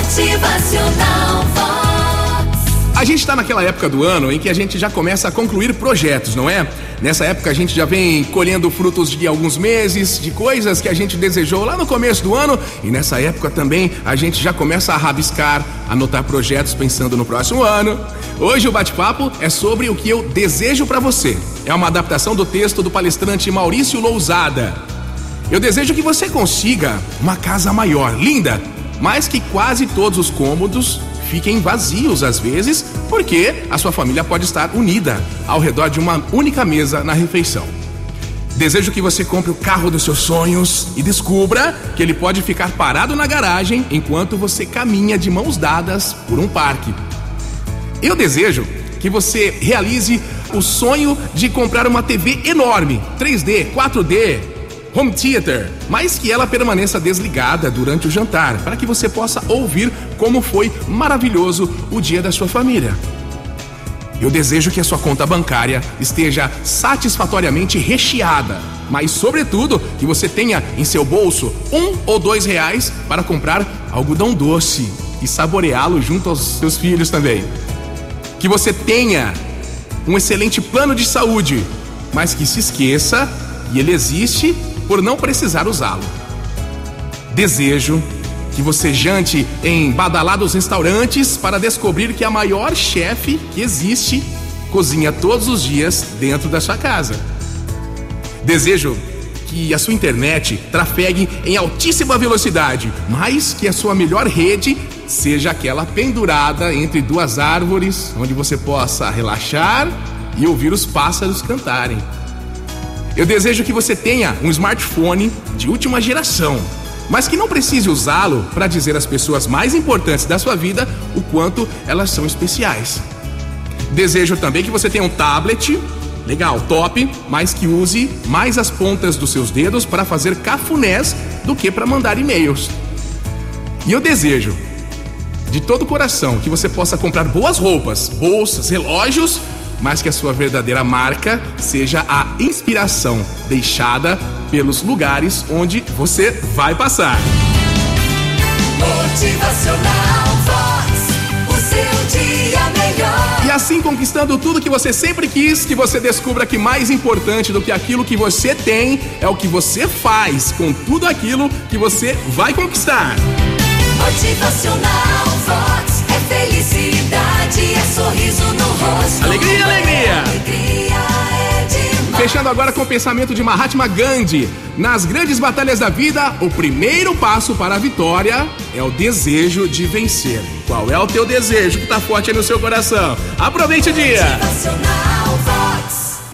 Motivacional. A gente está naquela época do ano em que a gente já começa a concluir projetos, não é? Nessa época a gente já vem colhendo frutos de alguns meses, de coisas que a gente desejou lá no começo do ano, e nessa época também a gente já começa a rabiscar, anotar projetos pensando no próximo ano. Hoje o bate-papo é sobre o que eu desejo para você. É uma adaptação do texto do palestrante Maurício Lousada. Eu desejo que você consiga uma casa maior, linda, mas que quase todos os cômodos fiquem vazios às vezes, porque a sua família pode estar unida ao redor de uma única mesa na refeição. Desejo que você compre o carro dos seus sonhos e descubra que ele pode ficar parado na garagem enquanto você caminha de mãos dadas por um parque. Eu desejo que você realize o sonho de comprar uma TV enorme, 3D, 4D, home theater, mas que ela permaneça desligada durante o jantar, para que você possa ouvir como foi maravilhoso o dia da sua família. Eu desejo que a sua conta bancária esteja satisfatoriamente recheada, mas, sobretudo, que você tenha em seu bolso um ou dois reais para comprar algodão doce e saboreá-lo junto aos seus filhos também. Que você tenha um excelente plano de saúde, mas que se esqueça, e ele existe por não precisar usá-lo. Desejo que você jante em badalados restaurantes para descobrir que a maior chefe que existe cozinha todos os dias dentro da sua casa. Desejo que a sua internet trafegue em altíssima velocidade, mas que a sua melhor rede seja aquela pendurada entre duas árvores, onde você possa relaxar e ouvir os pássaros cantarem. Eu desejo que você tenha um smartphone de última geração, mas que não precise usá-lo para dizer às pessoas mais importantes da sua vida o quanto elas são especiais. Desejo também que você tenha um tablet, legal, top, mas que use mais as pontas dos seus dedos para fazer cafunés do que para mandar e-mails. E eu desejo de todo o coração que você possa comprar boas roupas, bolsas, relógios mas que a sua verdadeira marca seja a inspiração deixada pelos lugares onde você vai passar. Motivacional Vox. O seu dia melhor. E assim conquistando tudo que você sempre quis, que você descubra que mais importante do que aquilo que você tem é o que você faz com tudo aquilo que você vai conquistar. Motivacional Vox. É felicidade, é sorriso no rosto. Fechando agora com o pensamento de Mahatma Gandhi. Nas grandes batalhas da vida, o primeiro passo para a vitória é o desejo de vencer. Qual é o teu desejo que tá forte aí no seu coração? Aproveite o dia!